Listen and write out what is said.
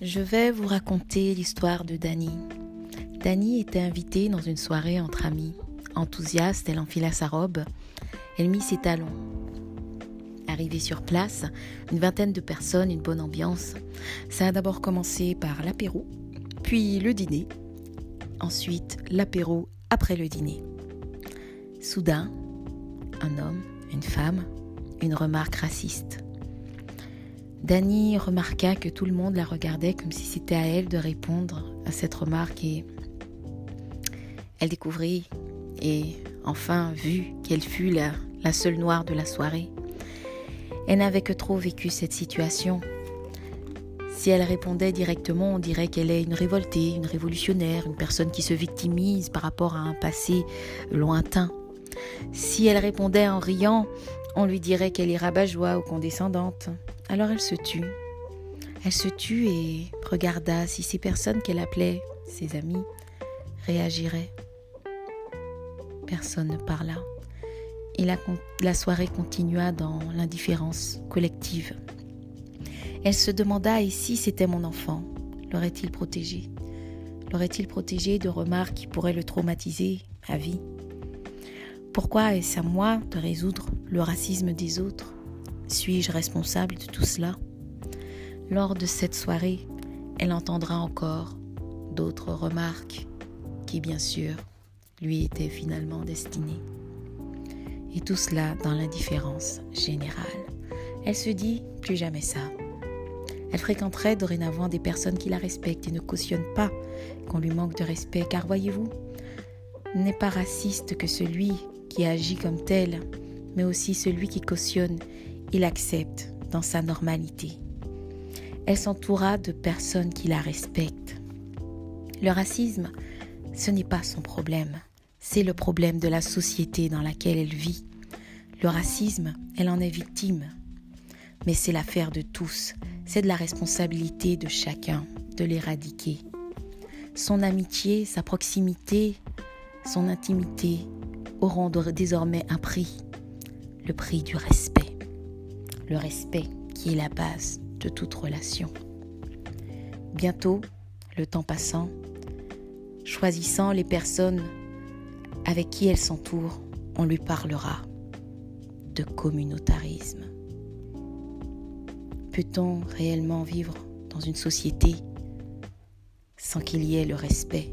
Je vais vous raconter l'histoire de Dani. Dani était invitée dans une soirée entre amis. Enthousiaste, elle enfila sa robe, elle mit ses talons. Arrivée sur place, une vingtaine de personnes, une bonne ambiance. Ça a d'abord commencé par l'apéro, puis le dîner, ensuite l'apéro après le dîner. Soudain, un homme, une femme, une remarque raciste. Dani remarqua que tout le monde la regardait comme si c'était à elle de répondre à cette remarque et elle découvrit et enfin vit qu'elle fut la, la seule noire de la soirée. Elle n'avait que trop vécu cette situation. Si elle répondait directement, on dirait qu'elle est une révoltée, une révolutionnaire, une personne qui se victimise par rapport à un passé lointain. Si elle répondait en riant, on lui dirait qu'elle est rabat-joie ou condescendante. Alors elle se tut. Elle se tut et regarda si ces personnes qu'elle appelait ses amis réagiraient. Personne ne parla. Et la, soirée continua dans l'indifférence collective. Elle se demanda et si c'était mon enfant, l'aurait-il protégé? L'aurait-il protégé de remarques qui pourraient le traumatiser à vie? Pourquoi est-ce à moi de résoudre le racisme des autres? Suis-je responsable de tout cela? Lors de cette soirée, elle entendra encore d'autres remarques qui, bien sûr, lui étaient finalement destinées. Et tout cela dans l'indifférence générale. Elle se dit plus jamais ça. Elle fréquenterait dorénavant des personnes qui la respectent et ne cautionnent pas qu'on lui manque de respect, car voyez-vous, n'est pas raciste que celui qui agit comme tel, mais aussi celui qui cautionne il accepte dans sa normalité. Elle s'entoura de personnes qui la respectent. Le racisme, ce n'est pas son problème, c'est le problème de la société dans laquelle elle vit. Le racisme, elle en est victime. Mais c'est l'affaire de tous, c'est de la responsabilité de chacun de l'éradiquer. Son amitié, sa proximité, son intimité auront désormais un prix, le prix du respect le respect qui est la base de toute relation. Bientôt, le temps passant, choisissant les personnes avec qui elle s'entoure, on lui parlera de communautarisme. Peut-on réellement vivre dans une société sans qu'il y ait le respect